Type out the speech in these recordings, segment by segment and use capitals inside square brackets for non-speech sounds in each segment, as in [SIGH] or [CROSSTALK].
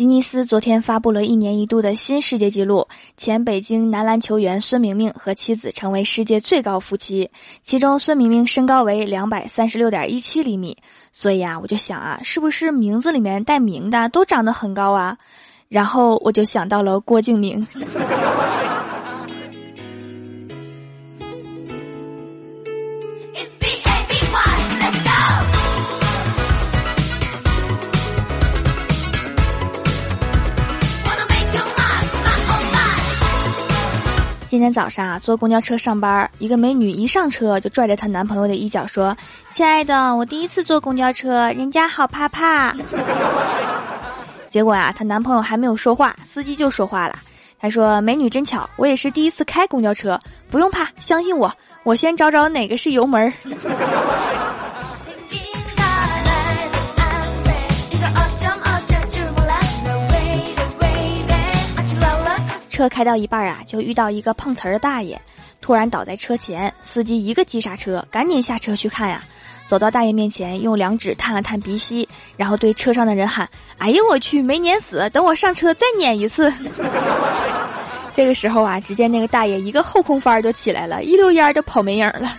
吉尼斯昨天发布了一年一度的新世界纪录，前北京男篮球员孙明明和妻子成为世界最高夫妻。其中，孙明明身高为两百三十六点一七厘米。所以啊，我就想啊，是不是名字里面带“明”的都长得很高啊？然后我就想到了郭敬明。今天早上啊，坐公交车上班，一个美女一上车就拽着她男朋友的衣角说：“亲爱的，我第一次坐公交车，人家好怕怕。[LAUGHS] ”结果呀，她男朋友还没有说话，司机就说话了。他说：“美女真巧，我也是第一次开公交车，不用怕，相信我，我先找找哪个是油门。”车开到一半啊，就遇到一个碰瓷儿的大爷，突然倒在车前，司机一个急刹车，赶紧下车去看呀。走到大爷面前，用两指探了探鼻息，然后对车上的人喊：“哎呦我去，没碾死，等我上车再碾一次。[LAUGHS] ”这个时候啊，只见那个大爷一个后空翻就起来了，一溜烟就跑没影了。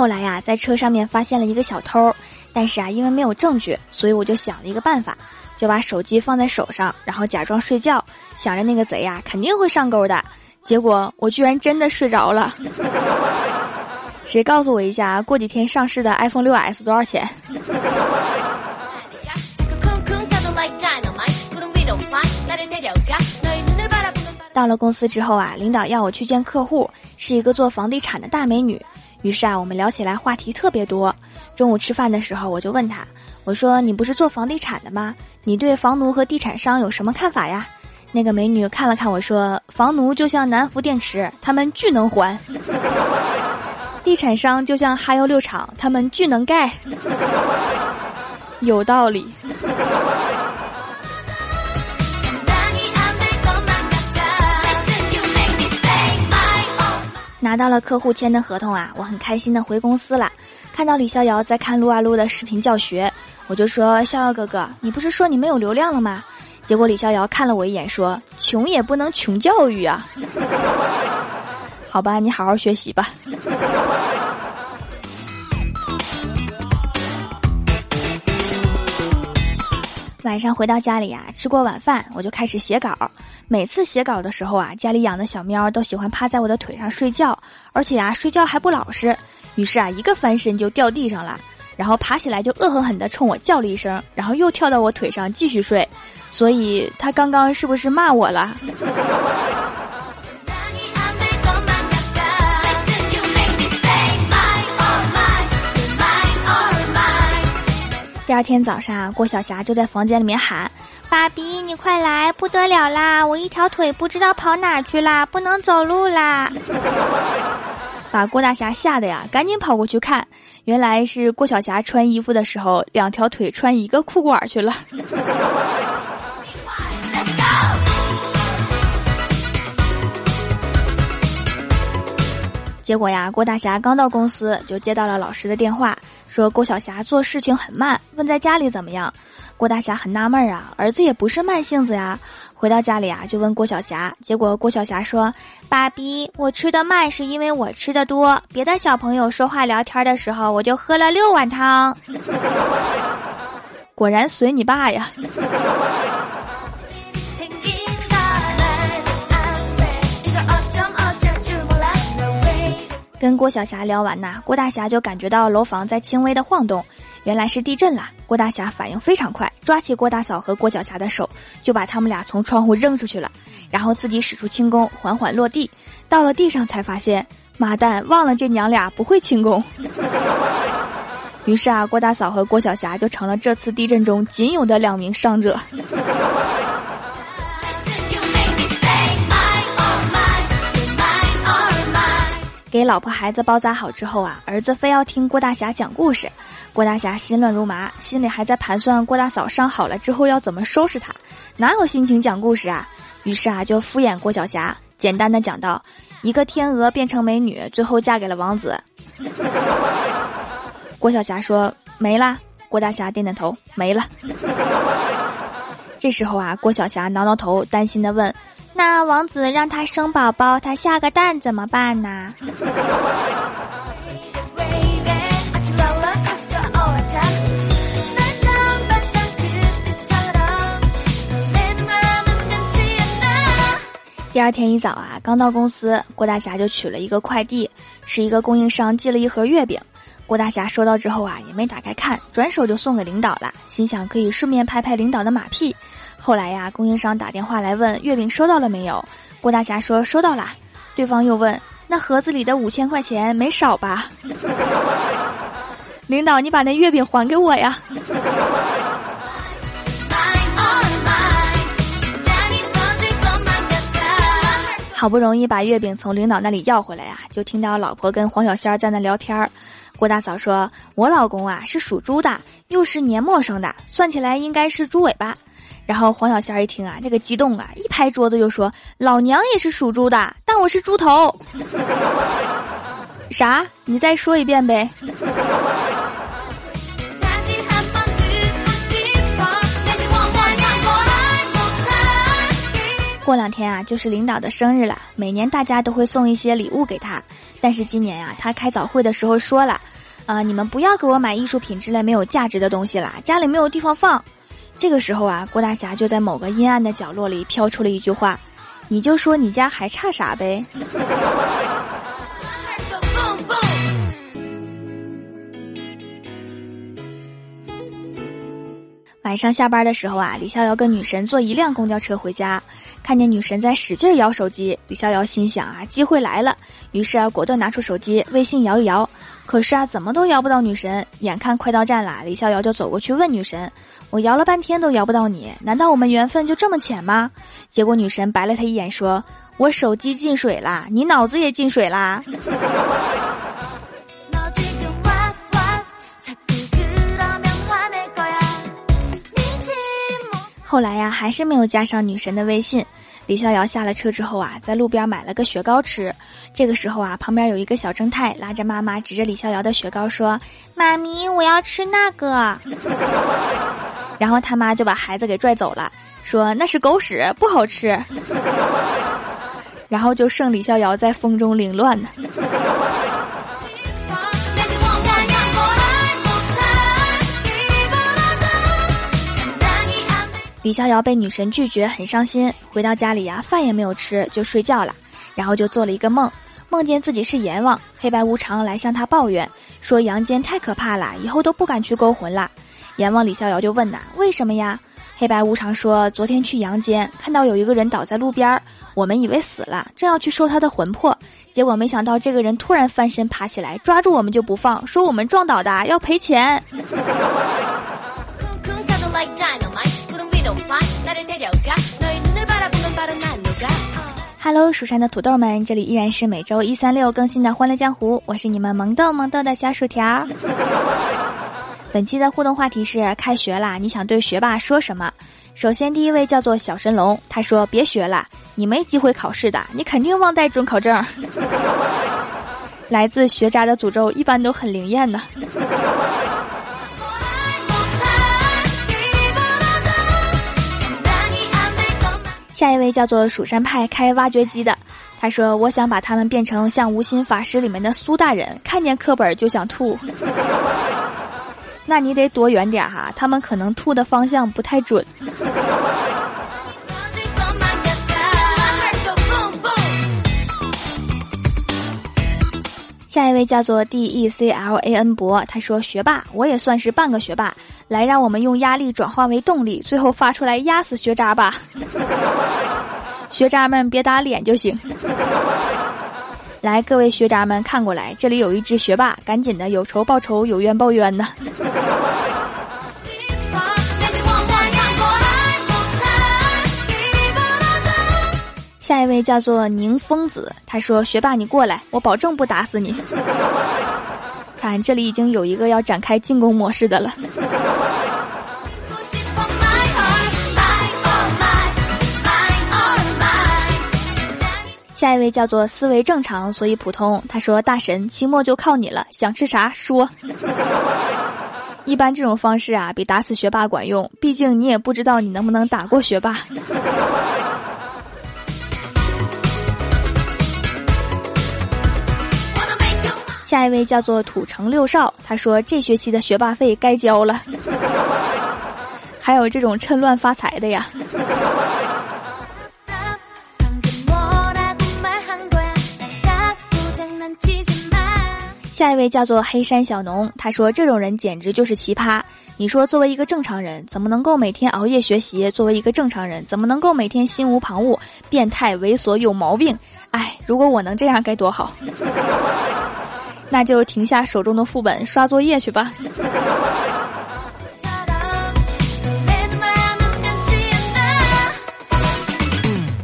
后来呀，在车上面发现了一个小偷，但是啊，因为没有证据，所以我就想了一个办法，就把手机放在手上，然后假装睡觉，想着那个贼呀肯定会上钩的。结果我居然真的睡着了。谁告诉我一下，过几天上市的 iPhone 六 S 多少钱？到了公司之后啊，领导要我去见客户，是一个做房地产的大美女。于是啊，我们聊起来话题特别多。中午吃饭的时候，我就问他：“我说你不是做房地产的吗？你对房奴和地产商有什么看法呀？”那个美女看了看我说：“房奴就像南孚电池，他们巨能还；[LAUGHS] 地产商就像哈药六厂，他们巨能盖。”有道理。拿到了客户签的合同啊，我很开心的回公司了。看到李逍遥在看撸啊撸的视频教学，我就说：“逍遥哥哥，你不是说你没有流量了吗？”结果李逍遥看了我一眼，说：“穷也不能穷教育啊。[LAUGHS] ”好吧，你好好学习吧。晚上回到家里呀，吃过晚饭，我就开始写稿。每次写稿的时候啊，家里养的小喵都喜欢趴在我的腿上睡觉，而且啊，睡觉还不老实。于是啊，一个翻身就掉地上了，然后爬起来就恶狠狠地冲我叫了一声，然后又跳到我腿上继续睡。所以，他刚刚是不是骂我了？[LAUGHS] 第二天早上，郭晓霞就在房间里面喊：“爸比，你快来，不得了啦！我一条腿不知道跑哪去啦，不能走路啦！” [LAUGHS] 把郭大侠吓得呀，赶紧跑过去看，原来是郭晓霞穿衣服的时候，两条腿穿一个裤管去了。[LAUGHS] 结果呀，郭大侠刚到公司就接到了老师的电话，说郭晓霞做事情很慢，问在家里怎么样。郭大侠很纳闷啊，儿子也不是慢性子呀。回到家里啊，就问郭晓霞，结果郭晓霞说：“爸比，我吃的慢是因为我吃的多，别的小朋友说话聊天的时候，我就喝了六碗汤。[LAUGHS] ”果然随你爸呀。跟郭晓霞聊完呐，郭大侠就感觉到楼房在轻微的晃动，原来是地震了。郭大侠反应非常快，抓起郭大嫂和郭晓霞的手，就把他们俩从窗户扔出去了，然后自己使出轻功缓缓落地。到了地上才发现，妈蛋，忘了这娘俩不会轻功。[LAUGHS] 于是啊，郭大嫂和郭晓霞就成了这次地震中仅有的两名伤者。给老婆孩子包扎好之后啊，儿子非要听郭大侠讲故事，郭大侠心乱如麻，心里还在盘算郭大嫂伤好了之后要怎么收拾他，哪有心情讲故事啊？于是啊，就敷衍郭晓霞，简单的讲到：一个天鹅变成美女，最后嫁给了王子。郭晓霞说没了。郭大侠点点头，没了。这时候啊，郭晓霞挠挠头，担心的问：“那王子让他生宝宝，他下个蛋怎么办呢？”第二天一早啊，刚到公司，郭大侠就取了一个快递，是一个供应商寄了一盒月饼。郭大侠收到之后啊，也没打开看，转手就送给领导了，心想可以顺便拍拍领导的马屁。后来呀，供应商打电话来问月饼收到了没有，郭大侠说收到了。对方又问那盒子里的五千块钱没少吧？[LAUGHS] 领导，你把那月饼还给我呀！好不容易把月饼从领导那里要回来呀，就听到老婆跟黄小仙在那聊天儿。郭大嫂说：“我老公啊是属猪的，又是年末生的，算起来应该是猪尾巴。”然后黄小仙一听啊，这个激动啊，一拍桌子就说：“老娘也是属猪的，但我是猪头。[LAUGHS] ”啥？你再说一遍呗。[LAUGHS] 过两天啊，就是领导的生日了。每年大家都会送一些礼物给他，但是今年呀，他开早会的时候说了，啊，你们不要给我买艺术品之类没有价值的东西啦，家里没有地方放。这个时候啊，郭大侠就在某个阴暗的角落里飘出了一句话：“你就说你家还差啥呗。”晚上下班的时候啊，李逍遥跟女神坐一辆公交车回家，看见女神在使劲摇手机，李逍遥心想啊，机会来了，于是啊，果断拿出手机微信摇一摇，可是啊，怎么都摇不到女神。眼看快到站了，李逍遥就走过去问女神：“我摇了半天都摇不到你，难道我们缘分就这么浅吗？”结果女神白了他一眼，说：“我手机进水啦，你脑子也进水啦。”后来呀，还是没有加上女神的微信。李逍遥下了车之后啊，在路边买了个雪糕吃。这个时候啊，旁边有一个小正太拉着妈妈，指着李逍遥的雪糕说：“妈咪，我要吃那个。[LAUGHS] ”然后他妈就把孩子给拽走了，说：“那是狗屎，不好吃。” [LAUGHS] 然后就剩李逍遥在风中凌乱呢。李逍遥被女神拒绝，很伤心。回到家里呀，饭也没有吃，就睡觉了。然后就做了一个梦，梦见自己是阎王，黑白无常来向他抱怨，说阳间太可怕了，以后都不敢去勾魂了。阎王李逍遥就问呐，为什么呀？黑白无常说，昨天去阳间，看到有一个人倒在路边儿，我们以为死了，正要去收他的魂魄，结果没想到这个人突然翻身爬起来，抓住我们就不放，说我们撞倒的，要赔钱。[LAUGHS] Hello，蜀山的土豆们，这里依然是每周一、三、六更新的《欢乐江湖》，我是你们萌豆萌豆的小薯条。[LAUGHS] 本期的互动话题是：开学啦，你想对学霸说什么？首先，第一位叫做小神龙，他说：“别学了，你没机会考试的，你肯定忘带准考证。[LAUGHS] ”来自学渣的诅咒一般都很灵验的。下一位叫做蜀山派开挖掘机的，他说：“我想把他们变成像无心法师里面的苏大人，看见课本就想吐。[LAUGHS] 那你得躲远点哈，他们可能吐的方向不太准。”下一位叫做 D E C L A N 博，他说：“学霸，我也算是半个学霸，来让我们用压力转化为动力，最后发出来压死学渣吧。[LAUGHS] 学渣们别打脸就行。来，各位学渣们看过来，这里有一只学霸，赶紧的，有仇报仇，有冤报冤的。”下一位叫做宁疯子，他说：“学霸，你过来，我保证不打死你。”看，这里已经有一个要展开进攻模式的了。下一位叫做思维正常，所以普通。他说：“大神，期末就靠你了，想吃啥说。”一般这种方式啊，比打死学霸管用。毕竟你也不知道你能不能打过学霸。下一位叫做土城六少，他说：“这学期的学霸费该交了。”还有这种趁乱发财的呀。下一位叫做黑山小农，他说：“这种人简直就是奇葩。你说，作为一个正常人，怎么能够每天熬夜学习？作为一个正常人，怎么能够每天心无旁骛？变态、猥琐、有毛病！哎，如果我能这样该多好！[LAUGHS] 那就停下手中的副本，刷作业去吧。”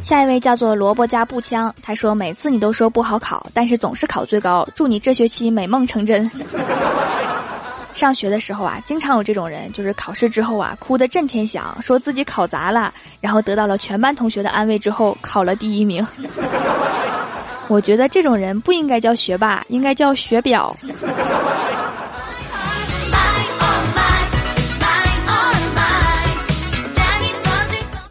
下一位叫做萝卜加步枪，他说每次你都说不好考，但是总是考最高，祝你这学期美梦成真。[LAUGHS] 上学的时候啊，经常有这种人，就是考试之后啊，哭得震天响，说自己考砸了，然后得到了全班同学的安慰之后，考了第一名。[LAUGHS] 我觉得这种人不应该叫学霸，应该叫学婊。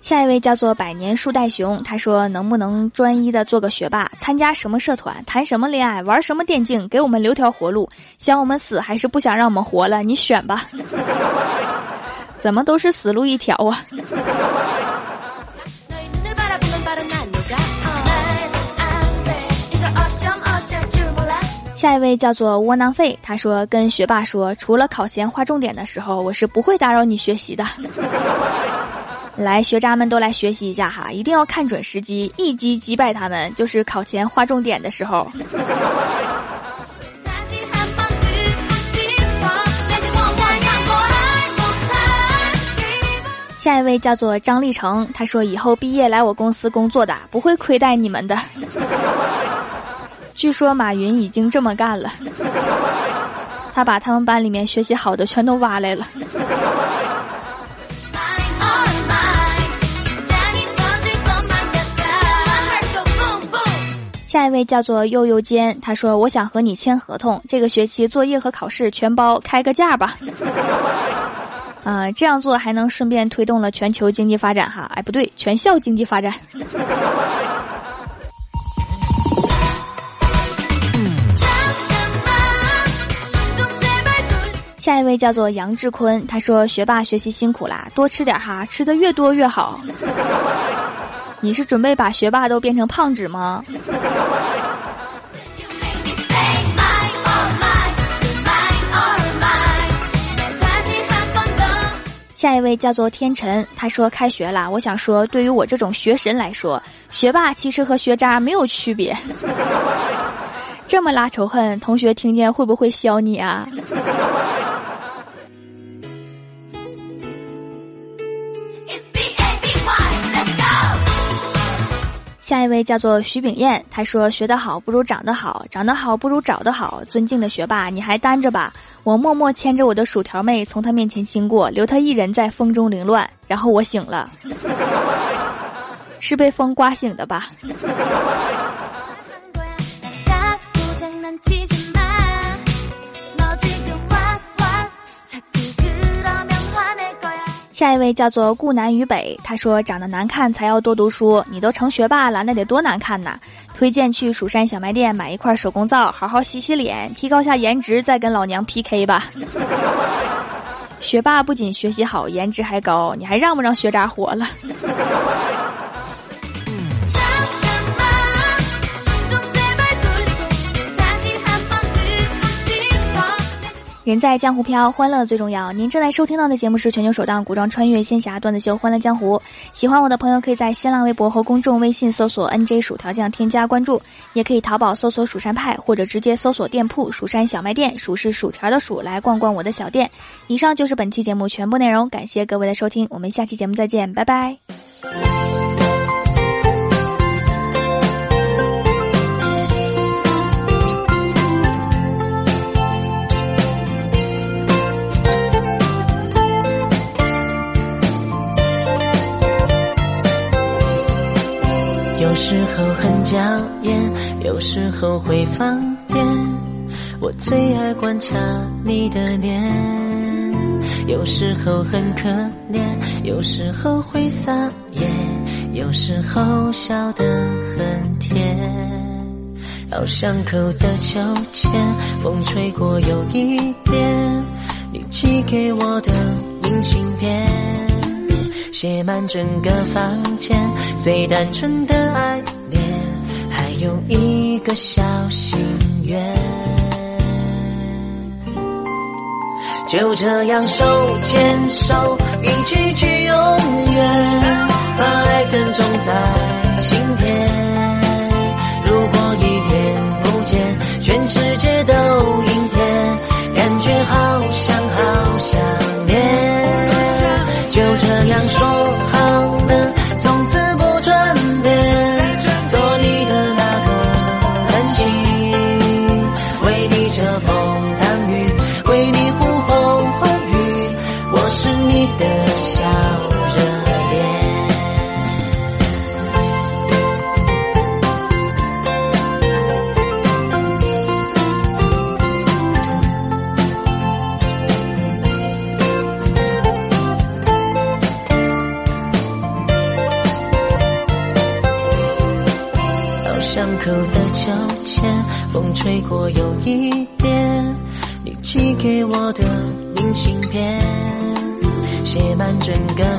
下一位叫做百年树袋熊，他说：“能不能专一的做个学霸？参加什么社团？谈什么恋爱？玩什么电竞？给我们留条活路。想我们死还是不想让我们活了？你选吧。怎么都是死路一条啊？”下一位叫做窝囊废，他说：“跟学霸说，除了考前划重点的时候，我是不会打扰你学习的。”来，学渣们都来学习一下哈，一定要看准时机，一击击败他们，就是考前划重点的时候。[LAUGHS] 下一位叫做张立成，他说以后毕业来我公司工作的，不会亏待你们的。[LAUGHS] 据说马云已经这么干了，他把他们班里面学习好的全都挖来了。下一位叫做悠悠间，他说：“我想和你签合同，这个学期作业和考试全包，开个价吧。[LAUGHS] ”啊，这样做还能顺便推动了全球经济发展哈。哎，不对，全校经济发展。[LAUGHS] 下一位叫做杨志坤，他说：“学霸学习辛苦啦，多吃点哈，吃的越多越好。[LAUGHS] ”你是准备把学霸都变成胖子吗？下一位叫做天辰，他说开学了，我想说，对于我这种学神来说，学霸其实和学渣没有区别。这么拉仇恨，同学听见会不会削你啊？下一位叫做徐炳燕，他说：“学得好不如长得好，长得好不如找得好。尊敬的学霸，你还单着吧？我默默牵着我的薯条妹从他面前经过，留他一人在风中凌乱。然后我醒了，是被风刮醒的吧？” [LAUGHS] 下一位叫做顾南与北，他说长得难看才要多读书，你都成学霸了，那得多难看呐！推荐去蜀山小卖店买一块手工皂，好好洗洗脸，提高下颜值，再跟老娘 PK 吧。[LAUGHS] 学霸不仅学习好，颜值还高，你还让不让学渣活了？人在江湖飘，欢乐最重要。您正在收听到的节目是全球首档古装穿越仙侠段子秀《欢乐江湖》。喜欢我的朋友可以在新浪微博和公众微信搜索 “nj 薯条酱”添加关注，也可以淘宝搜索“蜀山派”或者直接搜索店铺“蜀山小卖店”，数是薯条的数，来逛逛我的小店。以上就是本期节目全部内容，感谢各位的收听，我们下期节目再见，拜拜。时候。很娇艳，有时候会放电。我最爱观察你的脸，有时候很可怜，有时候会撒野，有时候笑得很甜。好巷口的秋千，风吹过有一点，你寄给我的明信片，写满整个房间最单纯的爱恋，还有一个小心愿。就这样手牵手，一起去永远，把爱耕种在心田。如果一天不见，全世界都阴天，感觉好像好想念。就这样说好了，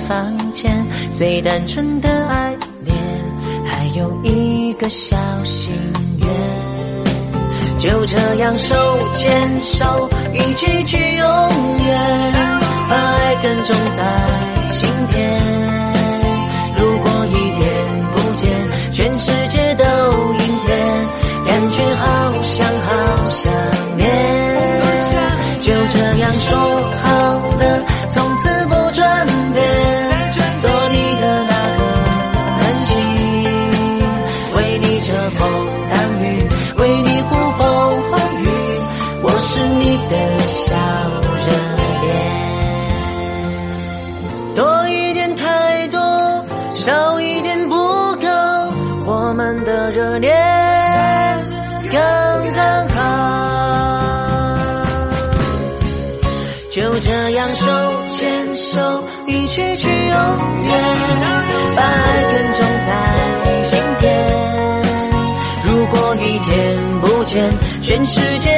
房间最单纯的爱恋，还有一个小心愿。就这样手牵手，一起去永远，把爱跟种在心田。如果一天不见，全世界都阴天，感觉好想好想念。就这样说远，把爱耕种在心田。如果一天不见，全世界